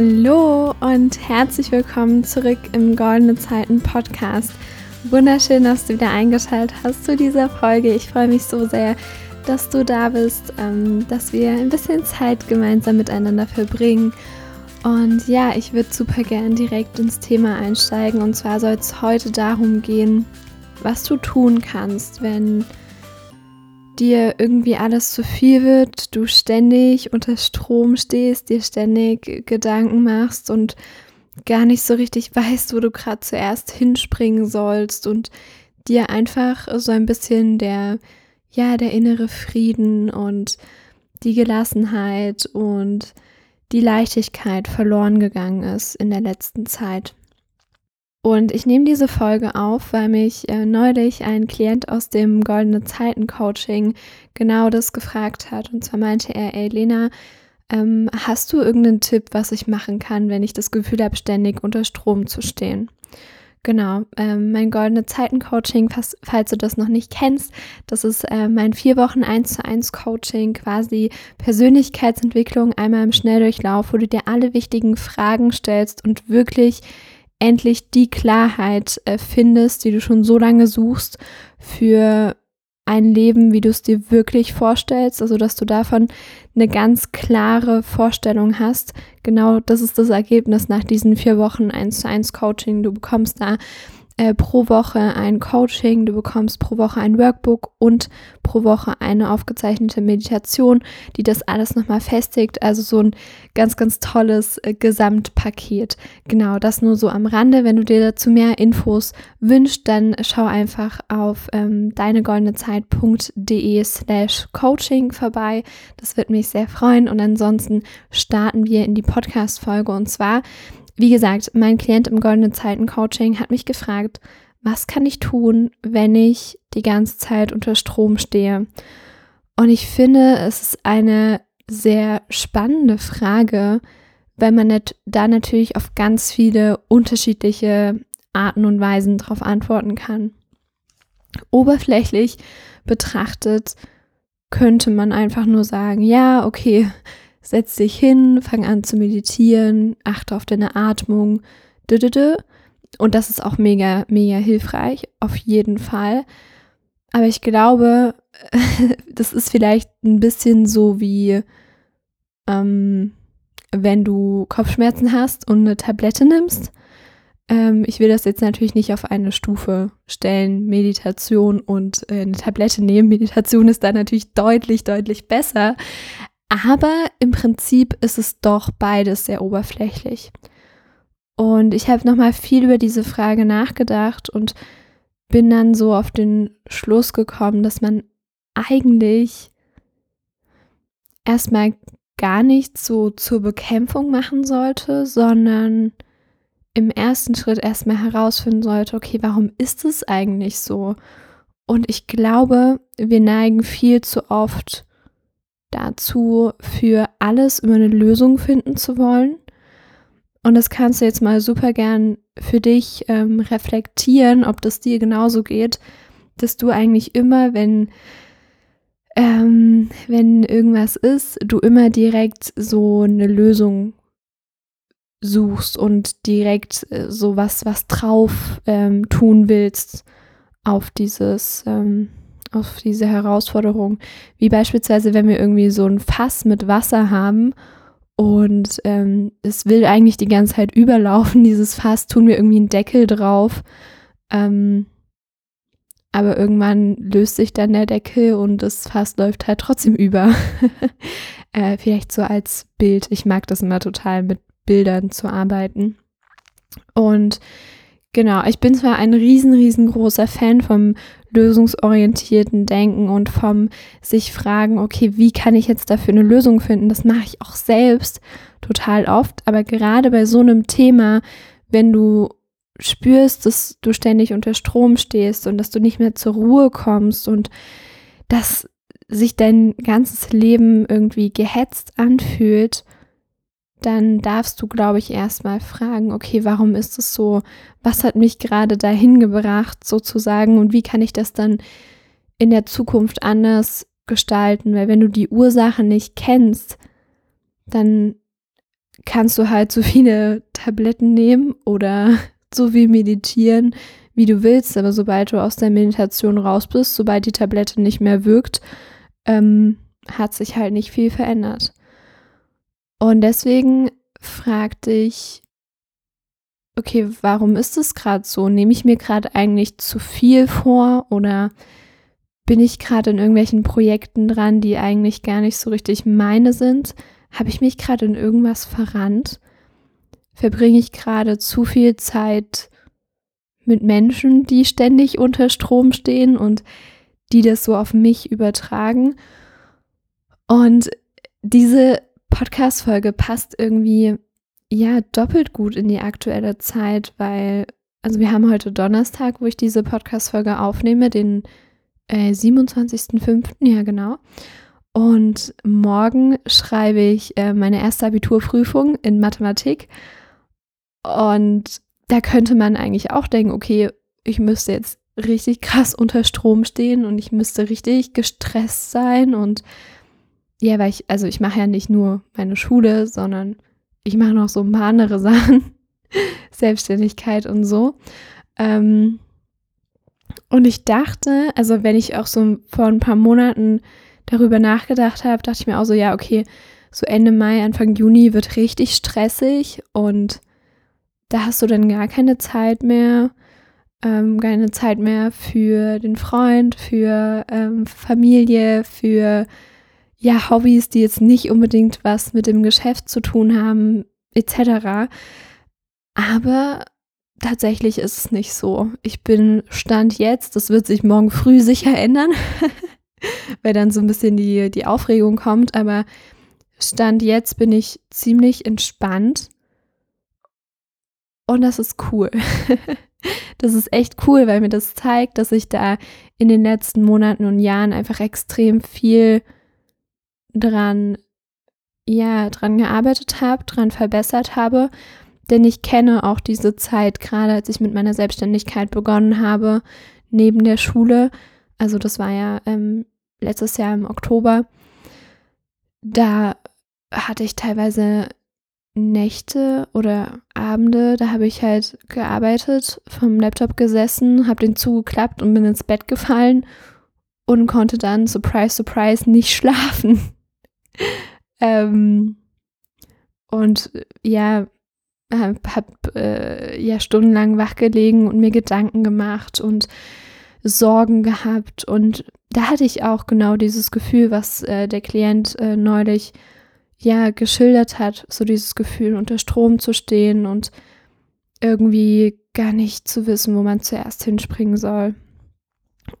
Hallo und herzlich willkommen zurück im Goldene Zeiten Podcast. Wunderschön, dass du wieder eingeschaltet hast zu dieser Folge. Ich freue mich so sehr, dass du da bist, ähm, dass wir ein bisschen Zeit gemeinsam miteinander verbringen. Und ja, ich würde super gern direkt ins Thema einsteigen. Und zwar soll es heute darum gehen, was du tun kannst, wenn dir irgendwie alles zu viel wird, du ständig unter Strom stehst, dir ständig Gedanken machst und gar nicht so richtig weißt, wo du gerade zuerst hinspringen sollst und dir einfach so ein bisschen der, ja, der innere Frieden und die Gelassenheit und die Leichtigkeit verloren gegangen ist in der letzten Zeit. Und ich nehme diese Folge auf, weil mich äh, neulich ein Klient aus dem Goldene Zeiten Coaching genau das gefragt hat. Und zwar meinte er, ey Lena, ähm, hast du irgendeinen Tipp, was ich machen kann, wenn ich das Gefühl habe, ständig unter Strom zu stehen? Genau, ähm, mein Goldene Zeiten Coaching, falls, falls, du das noch nicht kennst, das ist äh, mein vier Wochen 1 zu 1 Coaching, quasi Persönlichkeitsentwicklung einmal im Schnelldurchlauf, wo du dir alle wichtigen Fragen stellst und wirklich endlich die Klarheit äh, findest, die du schon so lange suchst für ein Leben, wie du es dir wirklich vorstellst, also dass du davon eine ganz klare Vorstellung hast. Genau das ist das Ergebnis nach diesen vier Wochen 1 zu 1 Coaching. Du bekommst da äh, pro Woche ein Coaching, du bekommst pro Woche ein Workbook und pro Woche eine aufgezeichnete Meditation, die das alles nochmal festigt. Also so ein ganz, ganz tolles äh, Gesamtpaket. Genau, das nur so am Rande. Wenn du dir dazu mehr Infos wünschst, dann schau einfach auf ähm, deinegoldenezeit.de slash coaching vorbei. Das wird mich sehr freuen. Und ansonsten starten wir in die Podcast-Folge. Und zwar wie gesagt, mein Klient im Goldenen Zeiten Coaching hat mich gefragt, was kann ich tun, wenn ich die ganze Zeit unter Strom stehe? Und ich finde, es ist eine sehr spannende Frage, weil man da natürlich auf ganz viele unterschiedliche Arten und Weisen darauf antworten kann. Oberflächlich betrachtet könnte man einfach nur sagen, ja, okay, Setz dich hin, fang an zu meditieren, achte auf deine Atmung. Und das ist auch mega, mega hilfreich, auf jeden Fall. Aber ich glaube, das ist vielleicht ein bisschen so wie, ähm, wenn du Kopfschmerzen hast und eine Tablette nimmst. Ähm, ich will das jetzt natürlich nicht auf eine Stufe stellen, Meditation und äh, eine Tablette nehmen. Meditation ist da natürlich deutlich, deutlich besser. Aber im Prinzip ist es doch beides sehr oberflächlich. Und ich habe nochmal viel über diese Frage nachgedacht und bin dann so auf den Schluss gekommen, dass man eigentlich erstmal gar nichts so zur Bekämpfung machen sollte, sondern im ersten Schritt erstmal herausfinden sollte, okay, warum ist es eigentlich so? Und ich glaube, wir neigen viel zu oft dazu, für alles immer eine Lösung finden zu wollen. Und das kannst du jetzt mal super gern für dich ähm, reflektieren, ob das dir genauso geht, dass du eigentlich immer, wenn, ähm, wenn irgendwas ist, du immer direkt so eine Lösung suchst und direkt äh, so was, was drauf ähm, tun willst auf dieses, ähm, auf diese Herausforderung. Wie beispielsweise, wenn wir irgendwie so ein Fass mit Wasser haben und ähm, es will eigentlich die ganze Zeit überlaufen, dieses Fass, tun wir irgendwie einen Deckel drauf. Ähm, aber irgendwann löst sich dann der Deckel und das Fass läuft halt trotzdem über. äh, vielleicht so als Bild. Ich mag das immer total, mit Bildern zu arbeiten. Und genau, ich bin zwar ein riesen, riesengroßer Fan vom lösungsorientierten Denken und vom sich fragen, okay, wie kann ich jetzt dafür eine Lösung finden? Das mache ich auch selbst total oft, aber gerade bei so einem Thema, wenn du spürst, dass du ständig unter Strom stehst und dass du nicht mehr zur Ruhe kommst und dass sich dein ganzes Leben irgendwie gehetzt anfühlt, dann darfst du, glaube ich, erstmal fragen, okay, warum ist es so? Was hat mich gerade dahin gebracht, sozusagen? Und wie kann ich das dann in der Zukunft anders gestalten? Weil wenn du die Ursache nicht kennst, dann kannst du halt so viele Tabletten nehmen oder so viel meditieren, wie du willst. Aber sobald du aus der Meditation raus bist, sobald die Tablette nicht mehr wirkt, ähm, hat sich halt nicht viel verändert. Und deswegen fragte ich, okay, warum ist es gerade so? Nehme ich mir gerade eigentlich zu viel vor oder bin ich gerade in irgendwelchen Projekten dran, die eigentlich gar nicht so richtig meine sind? Habe ich mich gerade in irgendwas verrannt? Verbringe ich gerade zu viel Zeit mit Menschen, die ständig unter Strom stehen und die das so auf mich übertragen? Und diese Podcast-Folge passt irgendwie ja doppelt gut in die aktuelle Zeit, weil, also wir haben heute Donnerstag, wo ich diese Podcast-Folge aufnehme, den äh, 27.05. Ja, genau. Und morgen schreibe ich äh, meine erste Abiturprüfung in Mathematik. Und da könnte man eigentlich auch denken, okay, ich müsste jetzt richtig krass unter Strom stehen und ich müsste richtig gestresst sein. Und ja, weil ich, also ich mache ja nicht nur meine Schule, sondern ich mache noch so ein paar andere Sachen, Selbstständigkeit und so. Ähm, und ich dachte, also wenn ich auch so vor ein paar Monaten darüber nachgedacht habe, dachte ich mir auch so, ja, okay, so Ende Mai, Anfang Juni wird richtig stressig und da hast du dann gar keine Zeit mehr, ähm, keine Zeit mehr für den Freund, für ähm, Familie, für ja, Hobbys, die jetzt nicht unbedingt was mit dem Geschäft zu tun haben, etc. Aber tatsächlich ist es nicht so. Ich bin Stand jetzt, das wird sich morgen früh sicher ändern, weil dann so ein bisschen die, die Aufregung kommt, aber Stand jetzt bin ich ziemlich entspannt und das ist cool. das ist echt cool, weil mir das zeigt, dass ich da in den letzten Monaten und Jahren einfach extrem viel dran, ja, dran gearbeitet habe, dran verbessert habe. Denn ich kenne auch diese Zeit, gerade als ich mit meiner Selbstständigkeit begonnen habe, neben der Schule. Also das war ja ähm, letztes Jahr im Oktober. Da hatte ich teilweise Nächte oder Abende, da habe ich halt gearbeitet, vom Laptop gesessen, habe den zugeklappt und bin ins Bett gefallen und konnte dann, surprise, surprise, nicht schlafen ähm, und ja, habe hab, äh, ja stundenlang wachgelegen und mir Gedanken gemacht und Sorgen gehabt. Und da hatte ich auch genau dieses Gefühl, was äh, der Klient äh, neulich ja geschildert hat, so dieses Gefühl, unter Strom zu stehen und irgendwie gar nicht zu wissen, wo man zuerst hinspringen soll.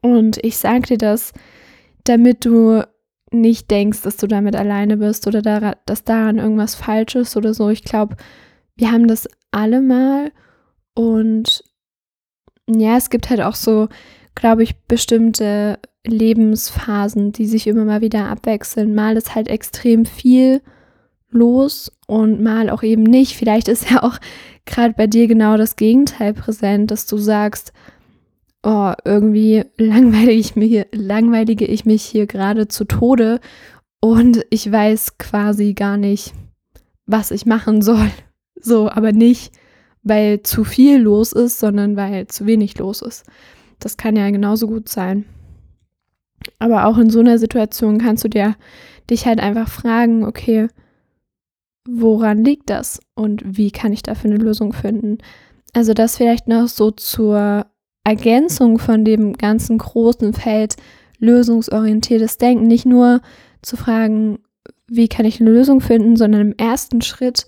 Und ich sage dir das, damit du nicht denkst, dass du damit alleine bist oder daran, dass daran irgendwas falsch ist oder so. Ich glaube, wir haben das alle mal und ja, es gibt halt auch so, glaube ich, bestimmte Lebensphasen, die sich immer mal wieder abwechseln. Mal ist halt extrem viel los und mal auch eben nicht. Vielleicht ist ja auch gerade bei dir genau das Gegenteil präsent, dass du sagst, oh, irgendwie langweilige ich, mir, langweilige ich mich hier gerade zu Tode und ich weiß quasi gar nicht, was ich machen soll. So, aber nicht, weil zu viel los ist, sondern weil zu wenig los ist. Das kann ja genauso gut sein. Aber auch in so einer Situation kannst du dir dich halt einfach fragen, okay, woran liegt das und wie kann ich dafür eine Lösung finden? Also das vielleicht noch so zur Ergänzung von dem ganzen großen Feld lösungsorientiertes Denken. Nicht nur zu fragen, wie kann ich eine Lösung finden, sondern im ersten Schritt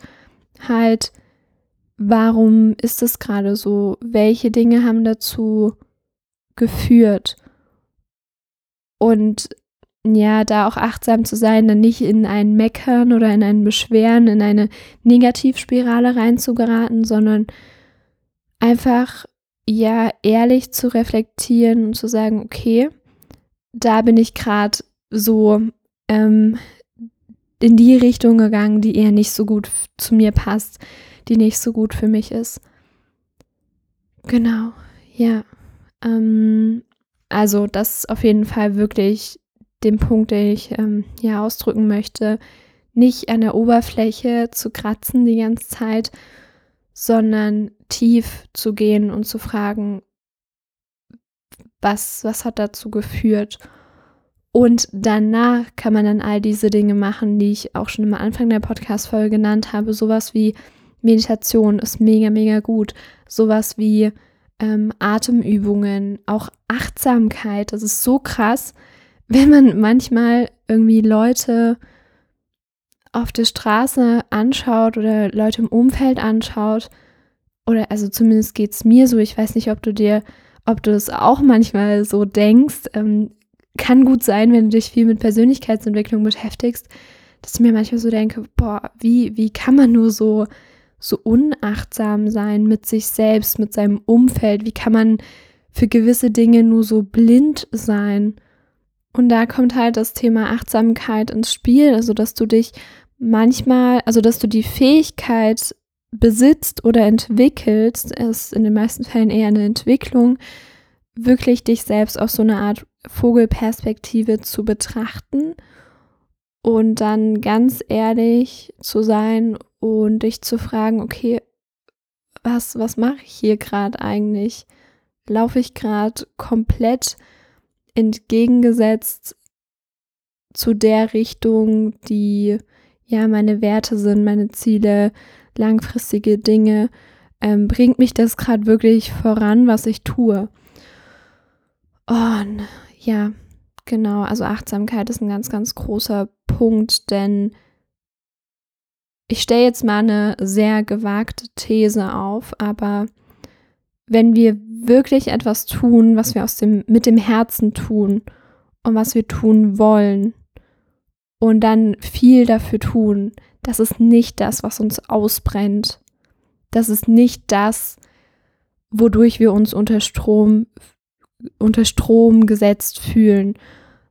halt, warum ist es gerade so? Welche Dinge haben dazu geführt? Und ja, da auch achtsam zu sein, dann nicht in ein Meckern oder in ein Beschweren, in eine Negativspirale reinzugeraten, sondern einfach ja ehrlich zu reflektieren und zu sagen, okay, da bin ich gerade so ähm, in die Richtung gegangen, die eher nicht so gut zu mir passt, die nicht so gut für mich ist. Genau, ja. Ähm, also das ist auf jeden Fall wirklich den Punkt, den ich ähm, ja ausdrücken möchte. nicht an der Oberfläche zu kratzen die ganze Zeit, sondern tief zu gehen und zu fragen, was, was hat dazu geführt? Und danach kann man dann all diese Dinge machen, die ich auch schon am Anfang der Podcast-Folge genannt habe. Sowas wie Meditation ist mega, mega gut. Sowas wie ähm, Atemübungen, auch Achtsamkeit. Das ist so krass, wenn man manchmal irgendwie Leute auf der Straße anschaut oder Leute im Umfeld anschaut. Oder also zumindest geht es mir so. Ich weiß nicht, ob du dir, ob du es auch manchmal so denkst. Ähm, kann gut sein, wenn du dich viel mit Persönlichkeitsentwicklung beschäftigst, dass ich mir manchmal so denke, boah, wie, wie kann man nur so, so unachtsam sein mit sich selbst, mit seinem Umfeld? Wie kann man für gewisse Dinge nur so blind sein? Und da kommt halt das Thema Achtsamkeit ins Spiel, also dass du dich manchmal, also dass du die Fähigkeit besitzt oder entwickelst, ist in den meisten Fällen eher eine Entwicklung, wirklich dich selbst aus so einer Art Vogelperspektive zu betrachten und dann ganz ehrlich zu sein und dich zu fragen, okay, was, was mache ich hier gerade eigentlich? Laufe ich gerade komplett entgegengesetzt zu der Richtung, die ja meine Werte sind, meine Ziele, langfristige Dinge? Ähm, bringt mich das gerade wirklich voran, was ich tue? Und ja, genau. Also Achtsamkeit ist ein ganz, ganz großer Punkt, denn ich stelle jetzt mal eine sehr gewagte These auf, aber wenn wir wirklich etwas tun, was wir aus dem, mit dem Herzen tun und was wir tun wollen und dann viel dafür tun, das ist nicht das, was uns ausbrennt. Das ist nicht das, wodurch wir uns unter Strom unter Strom gesetzt fühlen,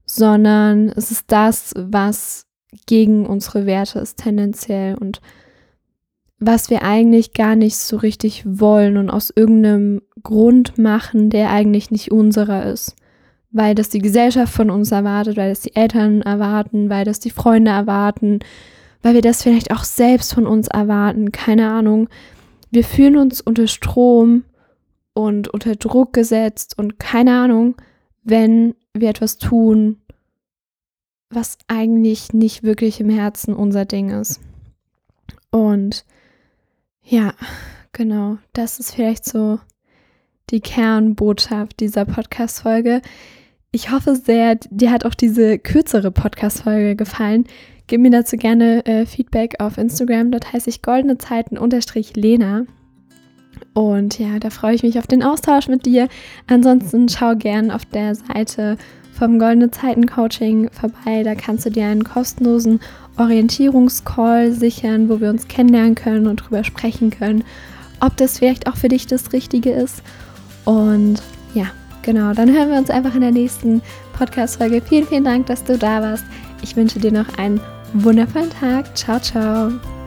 sondern es ist das, was gegen unsere Werte ist tendenziell und was wir eigentlich gar nicht so richtig wollen und aus irgendeinem Grund machen, der eigentlich nicht unserer ist. Weil das die Gesellschaft von uns erwartet, weil das die Eltern erwarten, weil das die Freunde erwarten, weil wir das vielleicht auch selbst von uns erwarten, keine Ahnung. Wir fühlen uns unter Strom und unter Druck gesetzt und keine Ahnung, wenn wir etwas tun, was eigentlich nicht wirklich im Herzen unser Ding ist. Und ja, genau, das ist vielleicht so die Kernbotschaft dieser Podcast-Folge. Ich hoffe sehr, dir hat auch diese kürzere Podcast-Folge gefallen. Gib mir dazu gerne äh, Feedback auf Instagram. Dort heiße ich goldene Zeiten Lena. Und ja, da freue ich mich auf den Austausch mit dir. Ansonsten schau gern auf der Seite vom Goldene Zeiten Coaching vorbei. Da kannst du dir einen kostenlosen Orientierungscall sichern, wo wir uns kennenlernen können und darüber sprechen können, ob das vielleicht auch für dich das Richtige ist. Und ja, genau, dann hören wir uns einfach in der nächsten Podcast-Folge. Vielen, vielen Dank, dass du da warst. Ich wünsche dir noch einen wundervollen Tag. Ciao, ciao.